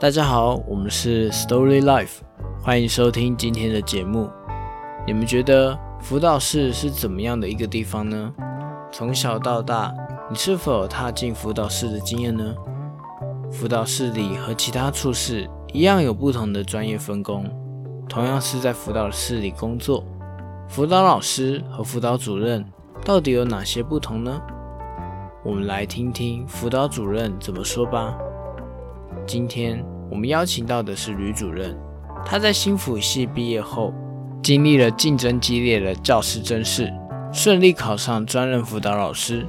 大家好，我们是 Story Life，欢迎收听今天的节目。你们觉得辅导室是怎么样的一个地方呢？从小到大，你是否踏进辅导室的经验呢？辅导室里和其他处室一样有不同的专业分工，同样是在辅导室里工作，辅导老师和辅导主任到底有哪些不同呢？我们来听听辅导主任怎么说吧。今天我们邀请到的是吕主任，他在新辅系毕业后，经历了竞争激烈的教师甄试，顺利考上专任辅导老师。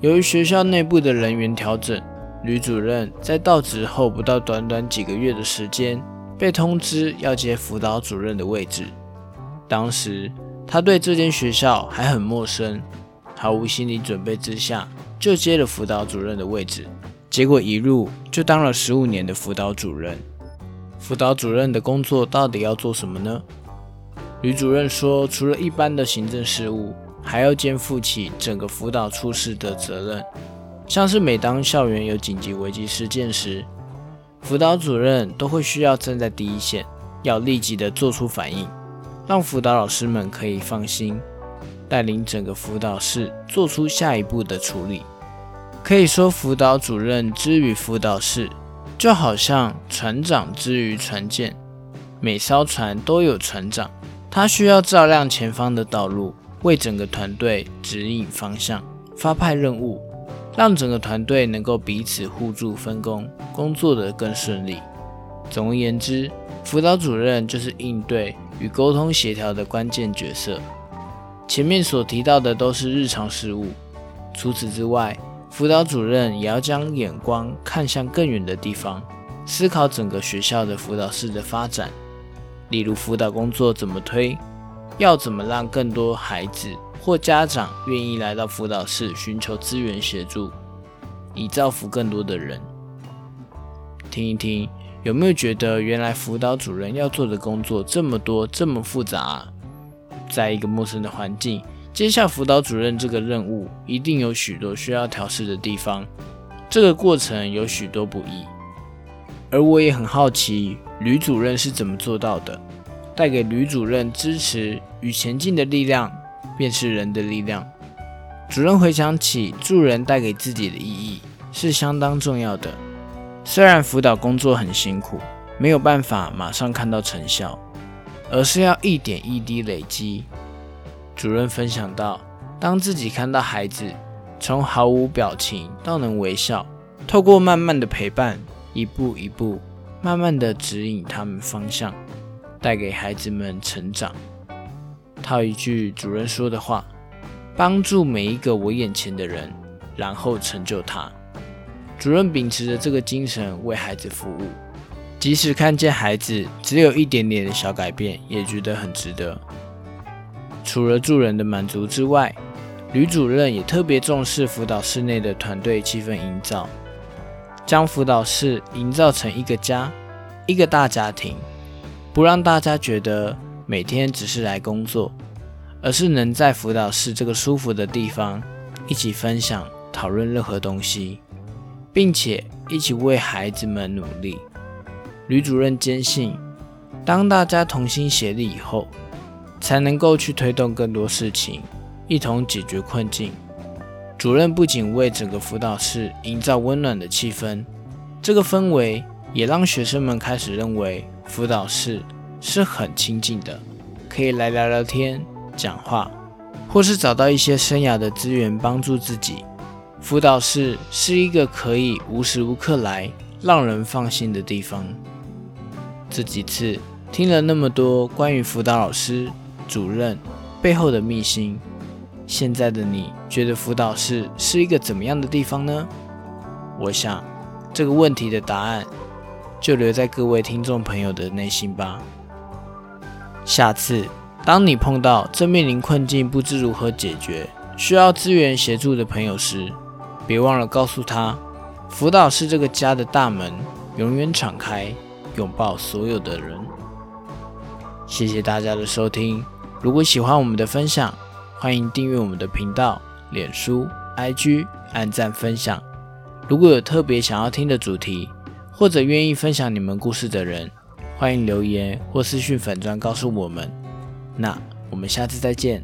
由于学校内部的人员调整，吕主任在到职后不到短短几个月的时间，被通知要接辅导主任的位置。当时他对这间学校还很陌生，毫无心理准备之下。就接了辅导主任的位置，结果一入就当了十五年的辅导主任。辅导主任的工作到底要做什么呢？吕主任说，除了一般的行政事务，还要肩负起整个辅导处事的责任。像是每当校园有紧急危机事件时，辅导主任都会需要站在第一线，要立即的做出反应，让辅导老师们可以放心，带领整个辅导室做出下一步的处理。可以说，辅导主任之于辅导室，就好像船长之于船舰。每艘船都有船长，他需要照亮前方的道路，为整个团队指引方向，发派任务，让整个团队能够彼此互助分工，工作的更顺利。总而言之，辅导主任就是应对与沟通协调的关键角色。前面所提到的都是日常事务，除此之外。辅导主任也要将眼光看向更远的地方，思考整个学校的辅导室的发展。例如，辅导工作怎么推，要怎么让更多孩子或家长愿意来到辅导室寻求资源协助，以造福更多的人。听一听，有没有觉得原来辅导主任要做的工作这么多，这么复杂？在一个陌生的环境。接下辅导主任这个任务，一定有许多需要调试的地方，这个过程有许多不易。而我也很好奇，吕主任是怎么做到的？带给吕主任支持与前进的力量，便是人的力量。主任回想起助人带给自己的意义，是相当重要的。虽然辅导工作很辛苦，没有办法马上看到成效，而是要一点一滴累积。主任分享到，当自己看到孩子从毫无表情到能微笑，透过慢慢的陪伴，一步一步，慢慢的指引他们方向，带给孩子们成长。套一句主任说的话：“帮助每一个我眼前的人，然后成就他。”主任秉持着这个精神为孩子服务，即使看见孩子只有一点点的小改变，也觉得很值得。除了助人的满足之外，吕主任也特别重视辅导室内的团队气氛营造，将辅导室营造成一个家，一个大家庭，不让大家觉得每天只是来工作，而是能在辅导室这个舒服的地方，一起分享、讨论任何东西，并且一起为孩子们努力。吕主任坚信，当大家同心协力以后。才能够去推动更多事情，一同解决困境。主任不仅为整个辅导室营造温暖的气氛，这个氛围也让学生们开始认为辅导室是很亲近的，可以来聊聊天、讲话，或是找到一些生涯的资源帮助自己。辅导室是一个可以无时无刻来让人放心的地方。这几次听了那么多关于辅导老师。主任背后的秘辛，现在的你觉得辅导室是一个怎么样的地方呢？我想这个问题的答案就留在各位听众朋友的内心吧。下次当你碰到正面临困境不知如何解决，需要资源协助的朋友时，别忘了告诉他，辅导室这个家的大门永远敞开，拥抱所有的人。谢谢大家的收听。如果喜欢我们的分享，欢迎订阅我们的频道、脸书、IG，按赞分享。如果有特别想要听的主题，或者愿意分享你们故事的人，欢迎留言或私讯粉砖告诉我们。那我们下次再见。